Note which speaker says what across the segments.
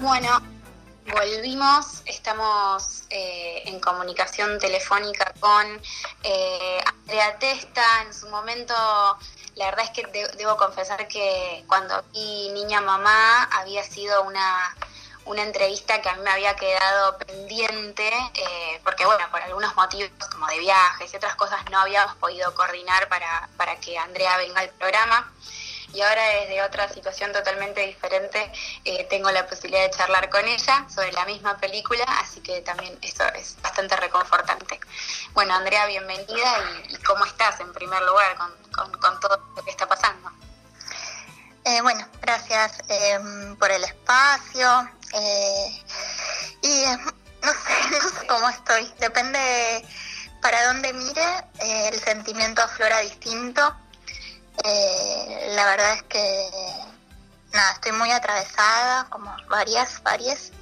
Speaker 1: Bueno, volvimos, estamos eh, en comunicación telefónica con eh, Andrea Testa. En su momento, la verdad es que debo confesar que cuando vi Niña Mamá había sido una, una entrevista que a mí me había quedado pendiente, eh, porque bueno, por algunos motivos como de viajes y otras cosas no habíamos podido coordinar para, para que Andrea venga al programa y ahora desde otra situación totalmente diferente eh, tengo la posibilidad de charlar con ella sobre la misma película, así que también eso es bastante reconfortante. Bueno, Andrea, bienvenida y, cómo estás en primer lugar con, con, todo lo que está pasando.
Speaker 2: Eh, bueno, gracias em, por el espacio eh, y no sé, no sé cómo estoy, depende para dónde mire, el sentimiento aflora distinto eh, la verdad es que nada, estoy muy atravesada, como varias, varias,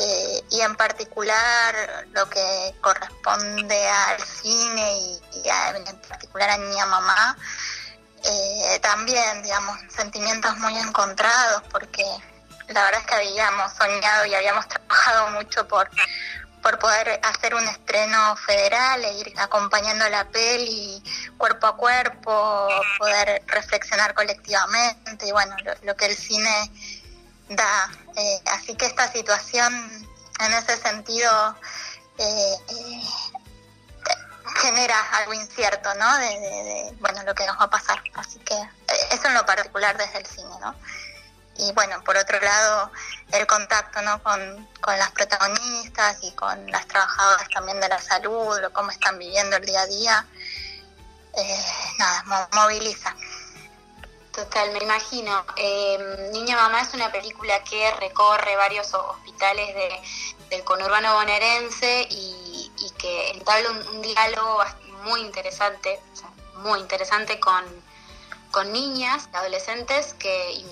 Speaker 2: eh, y en particular lo que corresponde al cine y, en particular a Niña Mamá, eh, también, digamos, sentimientos muy encontrados, porque la verdad es que habíamos soñado y habíamos trabajado mucho por por poder hacer un estreno federal e ir acompañando la peli cuerpo a cuerpo, poder reflexionar colectivamente y bueno, lo, que el cine da. Eh, así que esta situación en ese sentido eh, eh, genera algo incierto, ¿no? De, de, bueno, lo que nos va a pasar. Así que eso en lo particular desde el cine, ¿no? Y bueno, por otro lado, el contacto ¿no? con, las protagonistas y con las trabajadoras también de la salud, lo, cómo están viviendo el día a día, eh, nada, moviliza.
Speaker 1: Total, me imagino. Em, Niña Mamá es una película que recorre varios hospitales de, del conurbano bonaerense y, que entabla un, diálogo muy interesante, muy interesante con, con niñas, adolescentes que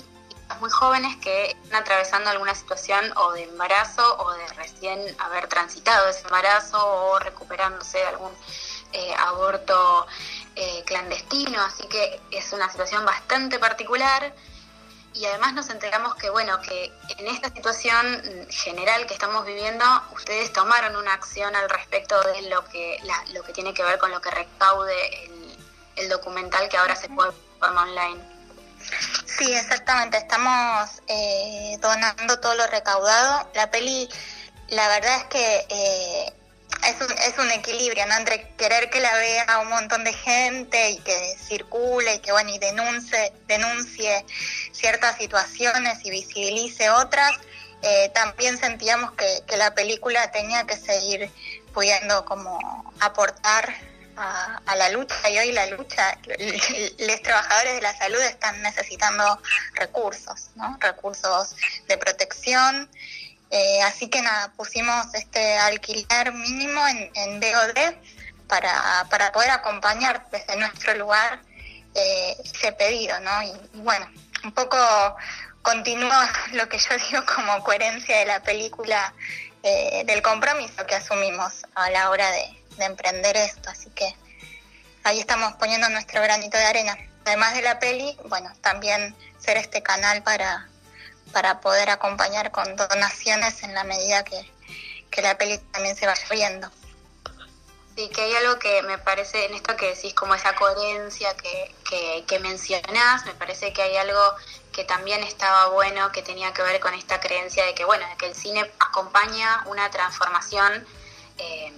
Speaker 1: muy jóvenes que están atravesando alguna situación o de embarazo o de recién haber transitado ese embarazo o recuperándose de algún eh, aborto eh, clandestino, así que es una situación bastante particular y además nos enteramos que bueno que en esta situación general que estamos viviendo ustedes tomaron una acción al respecto de lo que lo que tiene que ver con lo que recaude el, documental que ahora se puede forma online.
Speaker 2: Sí, exactamente. Estamos eh, donando todo lo recaudado. La peli, la verdad es que eh, es, un, es un equilibrio, ¿no? Entre querer que la vea un montón de gente y que circule y que, bueno, y denuncie, denuncie ciertas situaciones y visibilice otras. Eh, también sentíamos que, que la película tenía que seguir pudiendo como aportar a, la lucha y hoy la lucha, los trabajadores de la salud están necesitando recursos, ¿no? recursos de protección. Eh, así que nada, pusimos este alquiler mínimo en, en BOD para, para poder acompañar desde nuestro lugar eh, ese pedido, ¿no? Y, bueno, un poco continúa lo que yo digo como coherencia de la película, eh, del compromiso que asumimos a la hora de, de emprender esto, así que ahí estamos poniendo nuestro granito de arena. Además de la peli, bueno, también ser este canal para, para poder acompañar con donaciones en la medida que, la peli también se vaya viendo.
Speaker 1: Sí, que hay algo que me parece en esto que decís, como esa coherencia que, que, que mencionás, me parece que hay algo que también estaba bueno, que tenía que ver con esta creencia de que, bueno, de que el cine acompaña una transformación eh,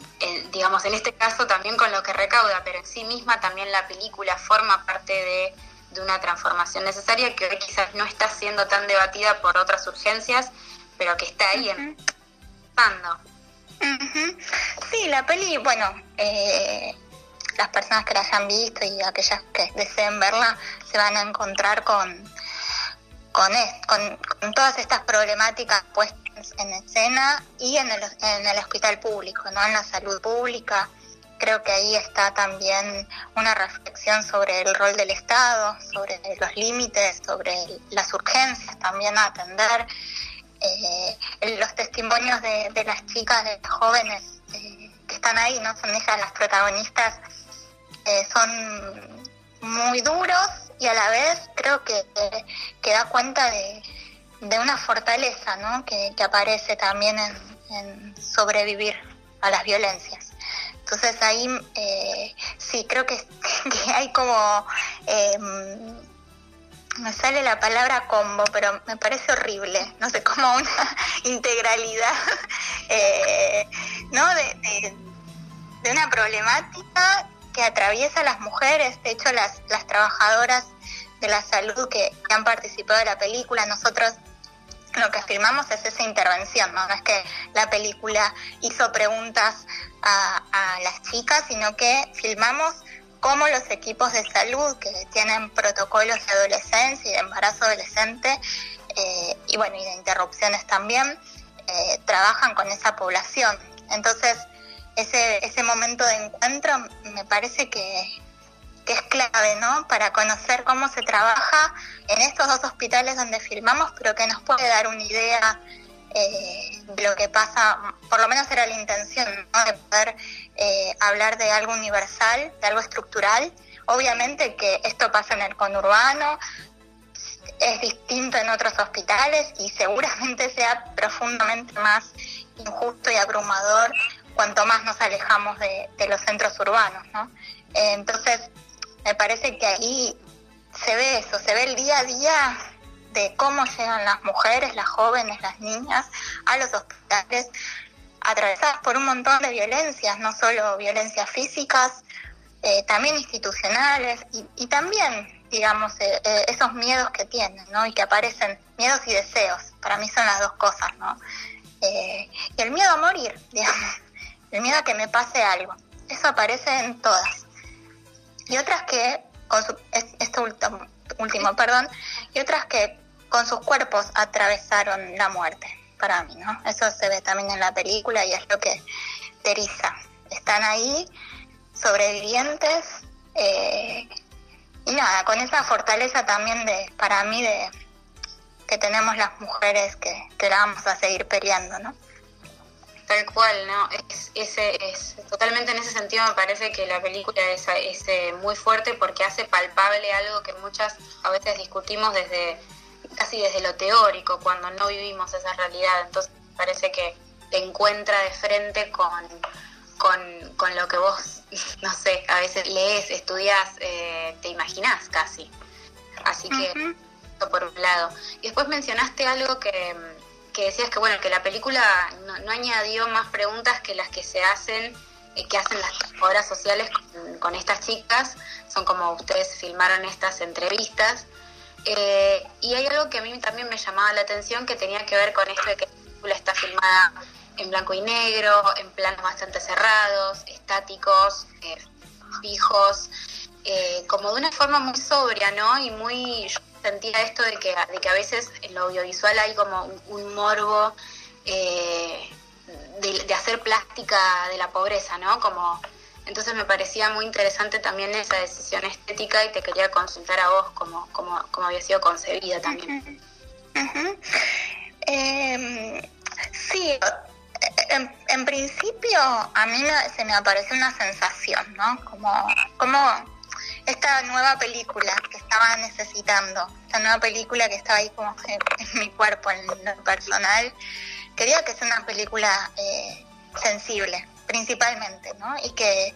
Speaker 1: digamos, en este caso también con lo que recauda, pero en sí misma también la película forma parte de, una transformación necesaria que hoy quizás no está siendo tan debatida por otras urgencias, pero que está ahí empezando.
Speaker 2: Sí, la peli, bueno, eh, las personas que la hayan visto y aquellas que deseen verla se van a encontrar con, con, con, con todas estas problemáticas puestas en escena y en el, en el hospital público, ¿no? en la salud pública. Creo que ahí está también una reflexión sobre el rol del Estado, sobre los límites, sobre las urgencias también a atender. Eh, los testimonios de, las chicas, de las jóvenes eh, que están ahí, no son ellas las protagonistas, eh, son muy duros y a la vez creo que, que da cuenta de, de una fortaleza ¿no? que, aparece también en, sobrevivir a las violencias. Entonces ahí eh, sí, creo que, hay como, em, me sale la palabra combo, pero me parece horrible, no sé, como una integralidad, eh, ¿no? De, de, una problemática que atraviesa a las mujeres, de hecho las, las trabajadoras de la salud que, que han participado de la película, nosotros lo que filmamos es esa intervención, ¿no? es que la película hizo preguntas a, las chicas, sino que filmamos cómo los equipos de salud que tienen protocolos de adolescencia y de embarazo adolescente, eh, y bueno, y de interrupciones también, eh, trabajan con esa población. Entonces, ese, ese momento de encuentro me parece que, que es clave, ¿no? Para conocer cómo se trabaja en estos dos hospitales donde filmamos, pero que nos puede dar una idea eh, de lo que pasa, por lo menos era la intención, ¿no? De poder eh, hablar de algo universal, de algo estructural. Obviamente que esto pasa en el conurbano, es distinto en otros hospitales y seguramente sea profundamente más injusto y abrumador cuanto más nos alejamos de, de los centros urbanos, ¿no? Eh, entonces, me parece que ahí se ve eso, se ve el día a día de cómo llegan las mujeres, las jóvenes, las niñas a los hospitales atravesadas por un montón de violencias, no solo violencias físicas, eh, también institucionales y, también, digamos, eh, eh, esos miedos que tienen, ¿no? Y que aparecen, miedos y deseos, para mí son las dos cosas, ¿no? y el miedo a morir, digamos, el miedo a que me pase algo, eso aparece en todas y otras que, con su, esto último, último, perdón, y otras que con sus cuerpos atravesaron la muerte, para mí, ¿no? Eso se ve también en la película y es lo que Teresa. Están ahí, sobrevivientes, eh, y nada, con esa fortaleza también de, para mí, de que tenemos las mujeres que, que la vamos a seguir peleando, ¿no?
Speaker 1: Tal cual, ¿no? Es, ese, es, totalmente en ese sentido me parece que la película es, es eh, muy fuerte porque hace palpable algo que muchas a veces discutimos desde casi desde lo teórico, cuando no vivimos esa realidad. Entonces parece que te encuentra de frente con, con, lo que vos, no sé, a veces lees, estudias, eh, te imaginás casi. Así que, por un lado. Y después mencionaste algo que que decías que bueno que la película no, añadió más preguntas que las que se hacen eh, que hacen las obras sociales con, estas chicas. Son como ustedes filmaron estas entrevistas. Eh, y hay algo que a mí también me llamaba la atención que tenía que ver con esto de que la película está filmada en blanco y negro en planos bastante cerrados estáticos eh, fijos como de una forma muy sobria no y muy sentía esto de que, de que a veces en lo audiovisual hay como un, morbo eh, de, hacer plástica de la pobreza, ¿no? Como, entonces me parecía muy interesante también esa decisión estética y te quería consultar a vos cómo, cómo, cómo había sido concebida también.
Speaker 2: Em, sí, en, en, principio a mí se me apareció una sensación, ¿no? Como, como esta nueva película que estaba necesitando, esta nueva película que estaba ahí como en, mi cuerpo, en lo personal, quería que sea una película eh, sensible, principalmente, ¿no? Y que,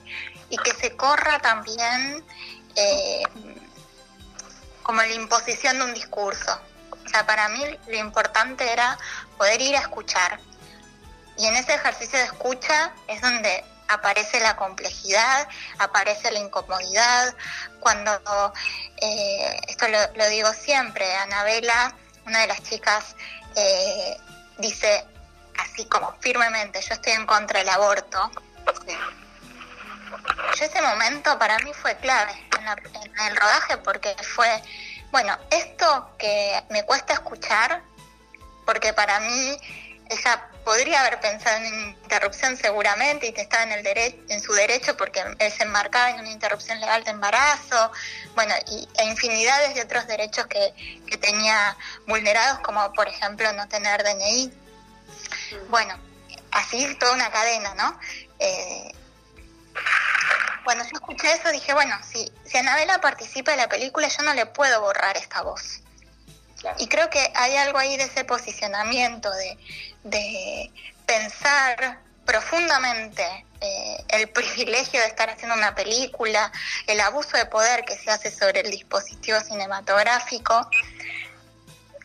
Speaker 2: y que se corra también eh, como la imposición de un discurso. O sea, para mí lo importante era poder ir a escuchar. Y en ese ejercicio de escucha es donde aparece la complejidad, aparece la incomodidad, cuando, eh, esto lo, digo siempre, Anabela, una de las chicas, eh, dice así como firmemente, yo estoy en contra del aborto. Yo ese momento para mí fue clave en, en el rodaje porque fue, bueno, esto que me cuesta escuchar, porque para mí ella podría haber pensado en una interrupción seguramente y que estaba en, el derecho, en su derecho porque él se enmarcaba en una interrupción legal de embarazo, bueno, y, e infinidades de otros derechos que, que tenía vulnerados, como por ejemplo no tener DNI. Bueno, así toda una cadena, ¿no? Eh, cuando yo escuché eso dije, bueno, si, si Anabela participa de la película, yo no le puedo borrar esta voz. Y creo que hay algo ahí de ese posicionamiento, de, de pensar profundamente eh, el privilegio de estar haciendo una película, el abuso de poder que se hace sobre el dispositivo cinematográfico,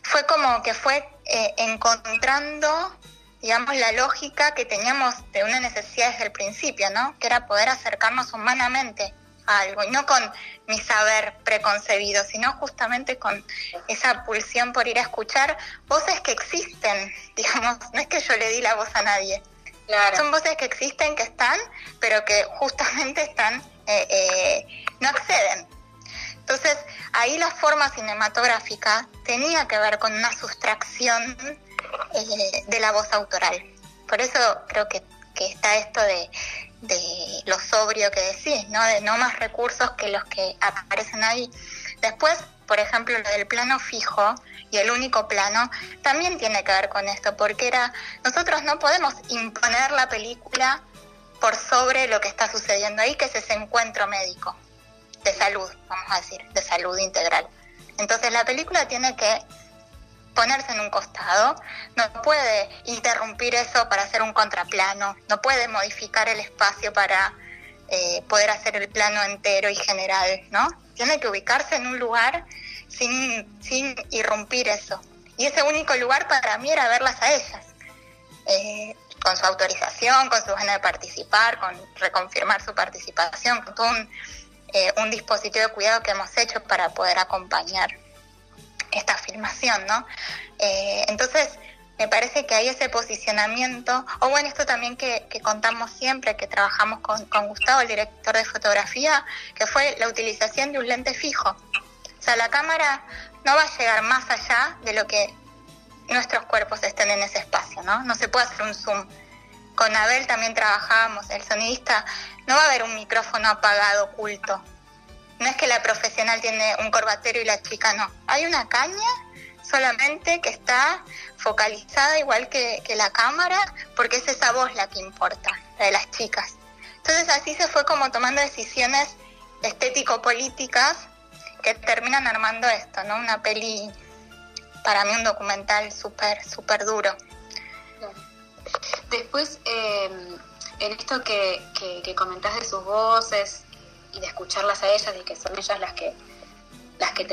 Speaker 2: fue como que fue eh, encontrando, digamos, la lógica que teníamos de una necesidad desde el principio, ¿no? Que era poder acercarnos humanamente algo, y no con mi saber preconcebido, sino justamente con esa pulsión por ir a escuchar voces que existen, digamos, no es que yo le di la voz a nadie, son voces que existen, que están, pero que justamente están, eh, eh, no acceden. Entonces, ahí la forma cinematográfica tenía que ver con una sustracción eh, de la voz autoral. Por eso creo que, está esto de, de lo sobrio que decís, ¿no? De no más recursos que los que aparecen ahí. Después, por ejemplo, lo del plano fijo, y el único plano también tiene que ver con esto, porque era, nosotros no podemos imponer la película por sobre lo que está sucediendo ahí, que es ese encuentro médico, de salud, vamos a decir, de salud integral. Entonces la película tiene que ponerse en un costado, no puede interrumpir eso para hacer un contraplano, no puede modificar el espacio para eh, poder hacer el plano entero y general, ¿no? Tiene que ubicarse en un lugar sin, sin irrumpir eso. Y ese único lugar para mí era verlas a ellas, eh, con su autorización, con su ganas de participar, con reconfirmar su participación, con todo un, eh, un dispositivo de cuidado que hemos hecho para poder acompañar esta filmación, ¿no? Eh, entonces, me parece que hay ese posicionamiento, o bueno, esto también que, que contamos siempre, que trabajamos con, con, Gustavo, el director de fotografía, que fue la utilización de un lente fijo. O sea, la cámara no va a llegar más allá de lo que nuestros cuerpos estén en ese espacio, ¿no? No se puede hacer un zoom. Con Abel también trabajábamos, el sonidista, no va a haber un micrófono apagado, oculto. No es que la profesional tiene un corbatero y la chica no. Hay una caña solamente que está focalizada igual que, que la cámara, porque es esa voz la que importa, la de las chicas. Entonces así se fue como tomando decisiones estético-políticas que terminan armando esto, ¿no? Una peli, para mí un documental súper, súper duro.
Speaker 1: Después, em, en esto que, que, comentás de sus voces y de escucharlas a ellas y que son ellas las que, las que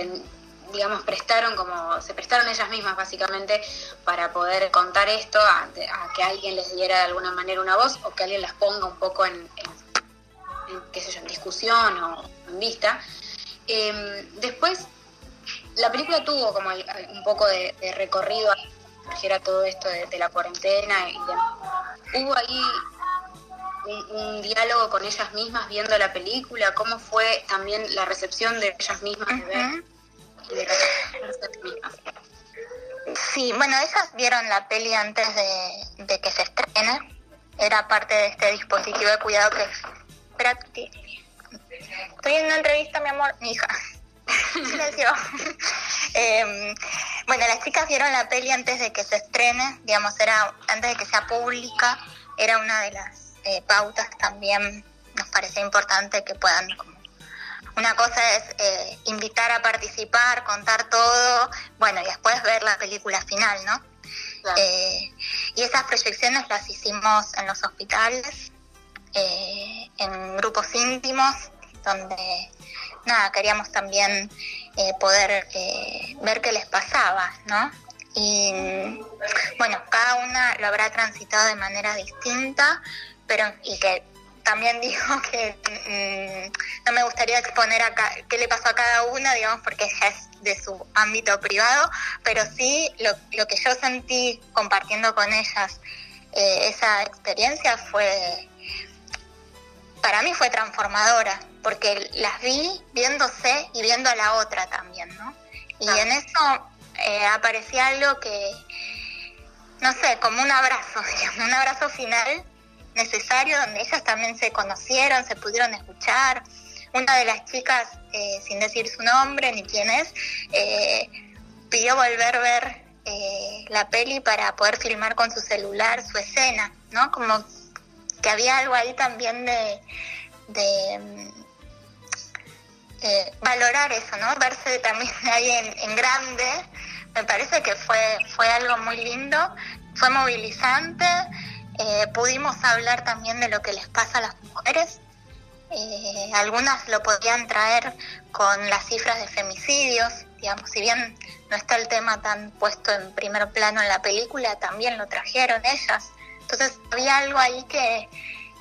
Speaker 1: digamos, prestaron como, se prestaron ellas mismas básicamente para poder contar esto, a, que alguien les diera de alguna manera una voz o que alguien las ponga un poco en, qué sé yo, en discusión o en vista. Em, después, la película tuvo como un poco de, recorrido a todo esto de, la cuarentena y hubo ahí un, diálogo con ellas mismas viendo la película, cómo fue también la recepción de ellas mismas de ver
Speaker 2: Sí, bueno, ellas vieron la peli antes de, de, que se estrene. Era parte de este dispositivo de cuidado que... Espérate. Estoy en una entrevista, mi amor, mi hija. Silencio. Em, bueno, las chicas vieron la peli antes de que se estrene, digamos, era antes de que sea pública, era una de las eh, pautas también nos parece importante que puedan una cosa es eh, invitar a participar, contar todo, bueno, y después ver la película final, ¿no? Eh, y esas proyecciones las hicimos en los hospitales, en grupos íntimos, donde nada, queríamos también eh, poder ver qué les pasaba, ¿no? Y bueno, cada una lo habrá transitado de manera distinta, pero y que también digo que mm, no me gustaría exponer acá qué le pasó a cada una, digamos, porque es de su ámbito privado, pero sí lo, lo que yo sentí compartiendo con ellas eh, esa experiencia fue, para mí fue transformadora, porque las vi viéndose y viendo a la otra también, ¿no? Y en eso eh, aparecía algo que, no sé, como un abrazo, un abrazo final necesario donde ellas también se conocieron, se pudieron escuchar. Una de las chicas, eh, sin decir su nombre ni quién es, eh, pidió volver a ver la peli para poder filmar con su celular su escena, ¿no? Como que había algo ahí también de eh, valorar eso, ¿no? Verse también ahí en, grande me parece que fue, fue algo muy lindo, fue movilizante, eh, pudimos hablar también de lo que les pasa a las mujeres. Eh, algunas lo podían traer con las cifras de femicidios, digamos, si bien no está el tema tan puesto en primer plano en la película, también lo trajeron ellas. Entonces había algo ahí que,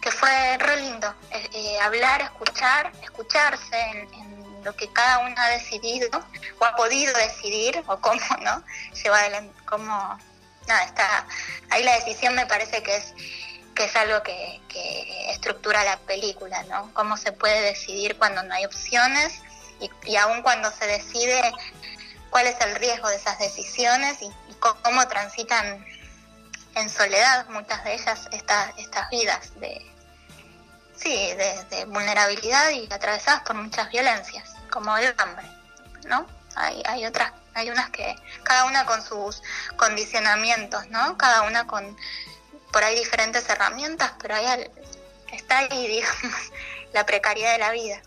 Speaker 2: que fue re lindo, eh, hablar, escuchar, escucharse en, lo que cada uno ha decidido o ha podido decidir o cómo, ¿no? Lleva adelante, cómo nada, está, ahí la decisión me parece que es que es algo que, estructura la película, ¿no? Cómo se puede decidir cuando no hay opciones y, y aún cuando se decide cuál es el riesgo de esas decisiones y, cómo transitan en soledad muchas de ellas estas estas vidas de sí de, vulnerabilidad y atravesadas por muchas violencias como el hambre no hay, hay otras hay unas que, cada una con sus condicionamientos, ¿no? Cada una con, por ahí diferentes herramientas, pero hay, está ahí, digamos, la precariedad de la vida.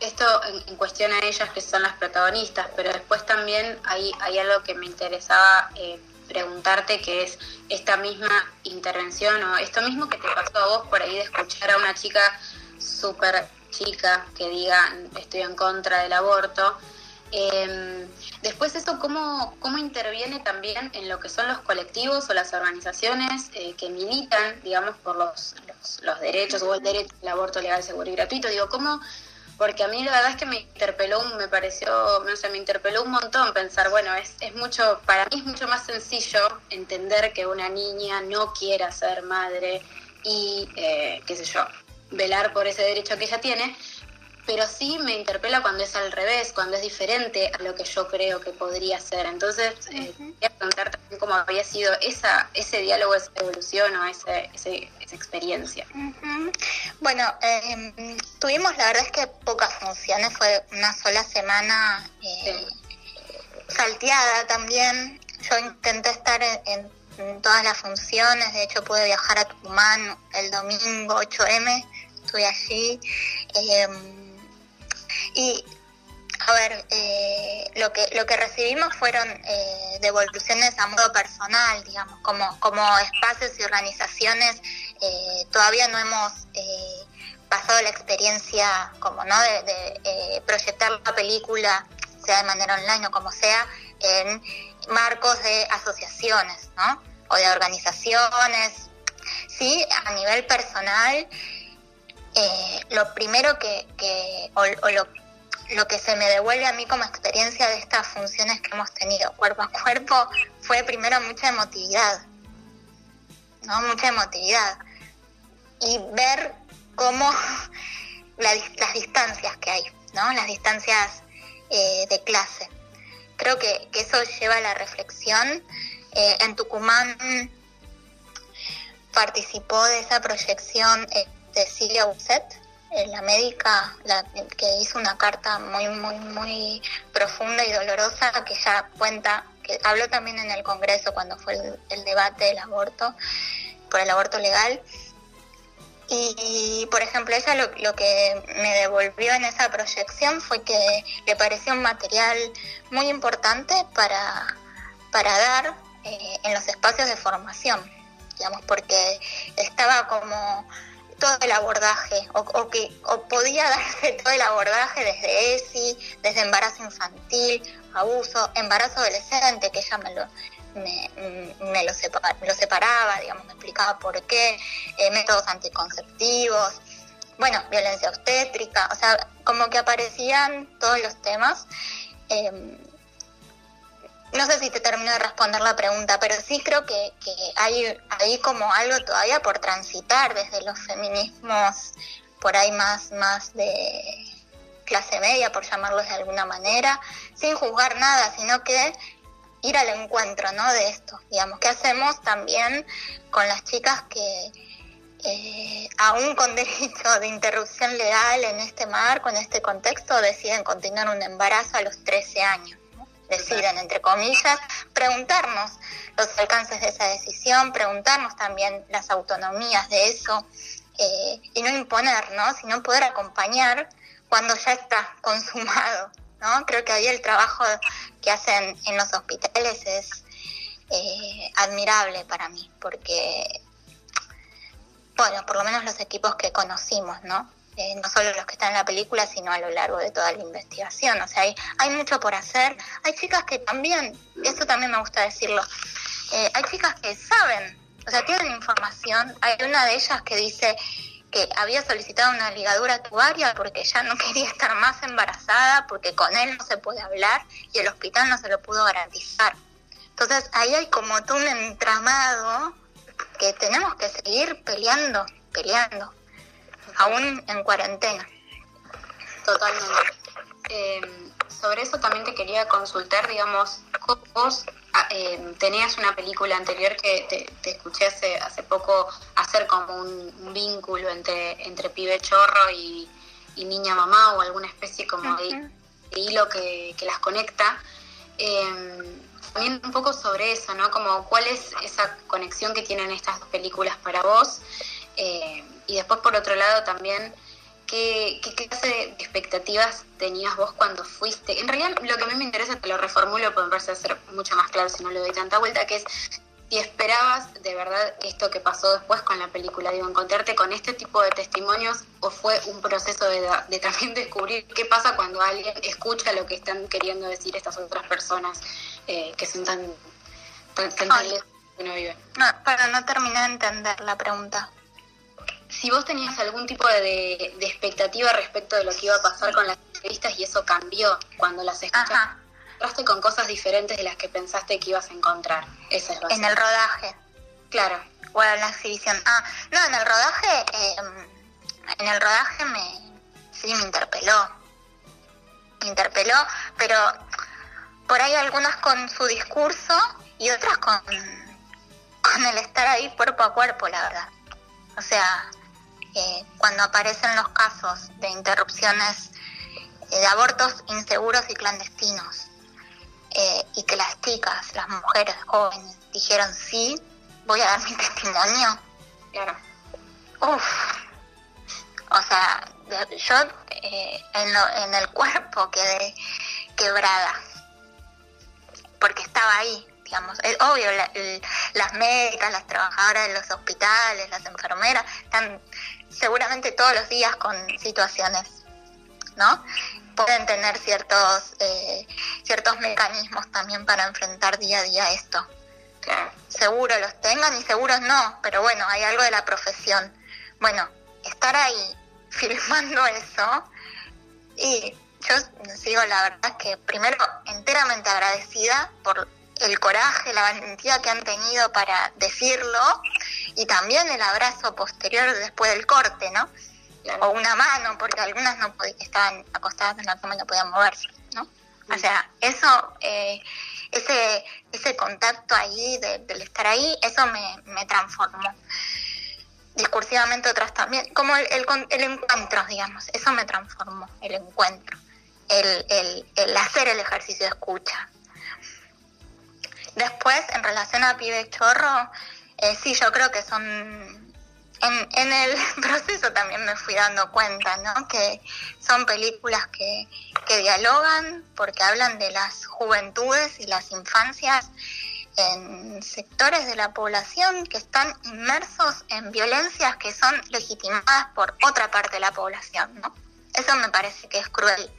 Speaker 1: Esto en, cuestión a ellas que son las protagonistas, pero después también hay, hay algo que me interesaba eh, preguntarte, que es esta misma intervención o esto mismo que te pasó a vos por ahí de escuchar a una chica súper chica que diga estoy en contra del aborto eh, después eso, ¿cómo, ¿cómo interviene también en lo que son los colectivos o las organizaciones eh, que militan, digamos, por los, los, derechos o el derecho al aborto legal, seguro y gratuito? Digo, ¿cómo...? Porque a mí la verdad es que me interpeló, me pareció, no sé, me interpeló un montón pensar, bueno, es, es mucho, para mí es mucho más sencillo entender que una niña no quiera ser madre y, eh, qué sé yo, velar por ese derecho que ella tiene, pero sí me interpela cuando es al revés, cuando es diferente a lo que yo creo que podría ser. Entonces, eh, quería preguntar también cómo había sido esa, ese diálogo, esa evolución o ese, esa experiencia.
Speaker 2: Bueno, em, tuvimos la verdad es que pocas funciones, fue una sola semana eh, salteada también. Yo intenté estar en, en todas las funciones, de hecho pude viajar a Tucumán el domingo 8M, estuve allí. Eh, y, a ver, eh, lo, que, lo que recibimos fueron eh, devoluciones a modo personal, digamos, como, como espacios y organizaciones. Eh, todavía no hemos pasado la experiencia como no de, proyectar la película, sea de manera online o como sea, en marcos de asociaciones, ¿no? O de organizaciones. Sí, a nivel personal, lo primero que, que o, lo, lo que se me devuelve a mí como experiencia de estas funciones que hemos tenido cuerpo a cuerpo fue primero mucha emotividad, ¿no? Mucha emotividad. Y ver cómo las distancias que hay, ¿no? Las distancias eh, de clase. Creo que, eso lleva a la reflexión. Eh, en Tucumán participó de esa proyección de Silvia Busset, eh, la médica que hizo una carta muy, muy, muy profunda y dolorosa que ya cuenta, que habló también en el Congreso cuando fue el, debate del aborto, por el aborto legal. Y, por ejemplo, ella lo, lo, que me devolvió en esa proyección fue que le pareció un material muy importante para, para dar eh, en los espacios de formación, digamos, porque estaba como todo el abordaje, o, que o podía darse todo el abordaje desde ESI, desde embarazo infantil, abuso, embarazo adolescente, que ella me lo, me, me lo, lo separaba, digamos, me explicaba por qué, eh, métodos anticonceptivos, bueno, violencia obstétrica, o sea, como que aparecían todos los temas. Eh, no sé si te termino de responder la pregunta, pero sí creo que, hay ahí como algo todavía por transitar desde los feminismos por ahí más, más de clase media, por llamarlos de alguna manera, sin juzgar nada, sino que ir al encuentro ¿no? de esto. Digamos, ¿qué hacemos también con las chicas que eh, aún con derecho de interrupción legal en este marco, en este contexto, deciden continuar un embarazo a los 13 años? Deciden, entre comillas, preguntarnos los alcances de esa decisión, preguntarnos también las autonomías de eso eh, y no imponer, ¿no? sino poder acompañar cuando ya está consumado, ¿no? Creo que ahí el trabajo que hacen en los hospitales es eh, admirable para mí, porque, bueno, por lo menos los equipos que conocimos, ¿no? Eh, no solo los que están en la película, sino a lo largo de toda la investigación. O sea, hay, hay mucho por hacer. Hay chicas que también, eso también me gusta decirlo, eh, hay chicas que saben, o sea, tienen información. Hay una de ellas que dice que había solicitado una ligadura tubaria porque ya no quería estar más embarazada, porque con él no se puede hablar y el hospital no se lo pudo garantizar. Entonces ahí hay como todo un entramado que tenemos que seguir peleando, peleando aún en cuarentena.
Speaker 1: Totalmente. Eh, sobre eso también te quería consultar, digamos, vos ah, eh, tenías una película anterior que te, escuché hace, hace poco hacer como un, vínculo entre, entre pibe chorro y, niña mamá o alguna especie como de, hilo que, las conecta. Eh, también un poco sobre eso, ¿no? Como cuál es esa conexión que tienen estas dos películas para vos eh, y después, por otro lado, también, ¿qué, ¿qué, clase de expectativas tenías vos cuando fuiste? En realidad, lo que a mí me interesa, te lo reformulo, me parece ser mucho más claro si no le doy tanta vuelta, que es si esperabas de verdad esto que pasó después con la película, digo, encontrarte con este tipo de testimonios o fue un proceso de, de también descubrir qué pasa cuando alguien escucha lo que están queriendo decir estas otras personas eh, que son tan, tan, que no viven.
Speaker 2: No, para no terminar de entender la pregunta
Speaker 1: si vos tenías algún tipo de, expectativa respecto de lo que iba a pasar con las entrevistas y eso cambió cuando las escuchaste, con cosas diferentes de las que pensaste que ibas a encontrar. Esa es
Speaker 2: En el rodaje.
Speaker 1: Claro.
Speaker 2: O en la exhibición. Ah, no, en el rodaje, em, en el rodaje me, sí, me interpeló. Me interpeló, pero por ahí algunas con su discurso y otras con, con el estar ahí cuerpo a cuerpo, la verdad. O sea, eh, cuando aparecen los casos de interrupciones eh, de abortos inseguros y clandestinos, eh, y que las chicas, las mujeres jóvenes, dijeron sí, voy a dar mi testimonio.
Speaker 1: Claro.
Speaker 2: Uf. O sea, yo en, en el cuerpo quedé quebrada, porque estaba ahí, digamos. Es obvio, las médicas, las trabajadoras de los hospitales, las enfermeras, están seguramente todos los días con situaciones, ¿no? Pueden tener ciertos, eh, ciertos mecanismos también para enfrentar día a día esto. Seguro los tengan y seguros no, pero bueno, hay algo de la profesión. Bueno, estar ahí filmando eso y yo digo la verdad que primero enteramente agradecida por el coraje, la valentía que han tenido para decirlo y también el abrazo posterior después del corte, ¿no? O una mano, porque algunas no estaban acostadas en la cama y no podían moverse, ¿no? O sea, eso, eh, ese, ese contacto ahí, del estar ahí, eso me, me transformó. Discursivamente otras también, como el, el, encuentro, digamos, eso me transformó, el encuentro, el, el, el hacer el ejercicio de escucha, Después, en relación a Pibe Chorro, eh, sí, yo creo que son... En, el proceso también me fui dando cuenta, ¿no? Que son películas que, que dialogan porque hablan de las juventudes y las infancias en sectores de la población que están inmersos en violencias que son legitimadas por otra parte de la población, ¿no? Eso me parece que es cruel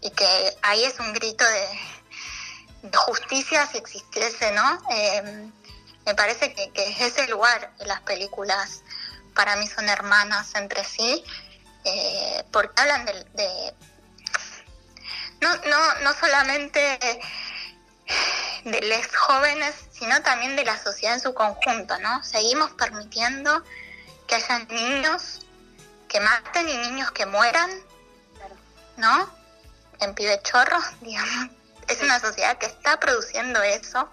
Speaker 2: y que ahí es un grito de, justicia si existiese, ¿no? Eh, me parece que, es ese lugar las películas para mí son hermanas entre sí, eh, porque hablan de, no, no, no solamente de los jóvenes, sino también de la sociedad en su conjunto, ¿no? Seguimos permitiendo que haya niños que maten y niños que mueran, ¿no? En pibechorros, digamos, es una sociedad que está produciendo eso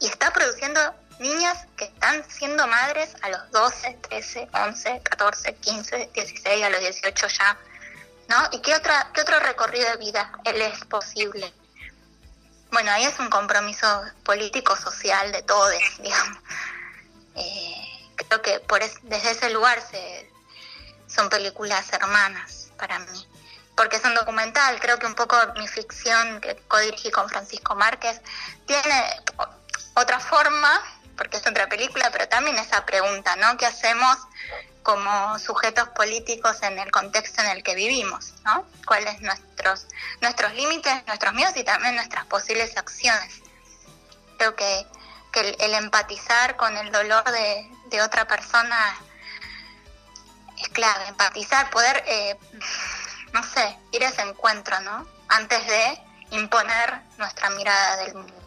Speaker 2: y está produciendo niñas que están siendo madres a los 12, 13, 11, 14, 15, 16, a los 18 ya, ¿no? ¿Y qué, otra, qué otro recorrido de vida es posible? Bueno, ahí es un compromiso político, social de todos, digamos. Eh, creo que por desde ese lugar se, son películas hermanas para mí. porque es un documental. Creo que un poco mi ficción que codirigí con Francisco Márquez tiene otra forma, porque es otra película, pero también esa pregunta, ¿no? ¿Qué hacemos como sujetos políticos en el contexto en el que vivimos. ¿Cuáles nuestros nuestros límites, nuestros miedos y también nuestras posibles acciones? Creo que, el, empatizar con el dolor de, de otra persona es clave, empatizar, poder eh, no sé, ir a ese encuentro, ¿no? Antes de imponer nuestra mirada del mundo.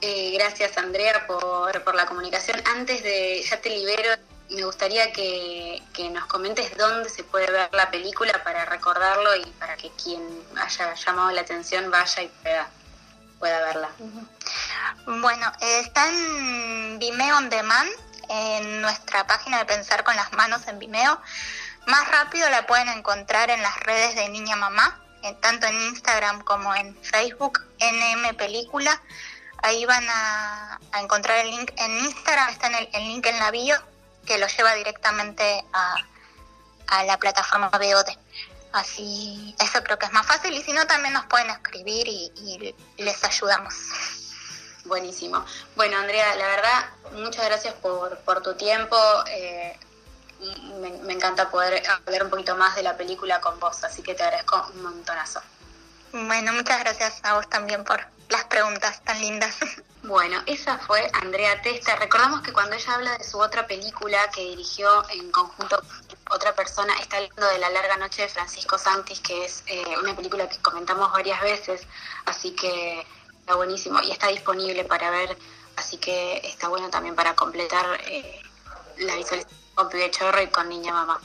Speaker 1: Eh, gracias Andrea por, la comunicación. Antes de, ya te libero, me gustaría que, nos comentes dónde se puede ver la película para recordarlo y para que quien haya llamado la atención vaya y pueda, pueda verla.
Speaker 2: Bueno, está en Vimeo On Demand, en nuestra página de Pensar con las Manos en Vimeo. Más rápido la pueden encontrar en las redes de Niña Mamá, tanto en Instagram como en Facebook, NM Película. Ahí van a, encontrar el link en Instagram, está en el, link en la bio, que lo lleva directamente a, la plataforma VOD. Así, eso creo que es más fácil y si no también nos pueden escribir y, les ayudamos.
Speaker 1: Buenísimo. Bueno, Andrea, la verdad, muchas gracias por, por tu tiempo. Eh, me, encanta poder hablar un poquito más de la película con vos, así que te agradezco un montonazo.
Speaker 2: Bueno, muchas gracias a vos también por las preguntas tan lindas.
Speaker 1: Bueno, esa fue Andrea Testa. Recordamos que cuando ella habla de su otra película que dirigió en conjunto con otra persona, está hablando de La larga noche de Francisco Santis, que es eh, una película que comentamos varias veces, así que está buenísimo y está disponible para ver, así que está bueno también para completar eh, la visualización con Pibe Chorro y con Niña Mamá.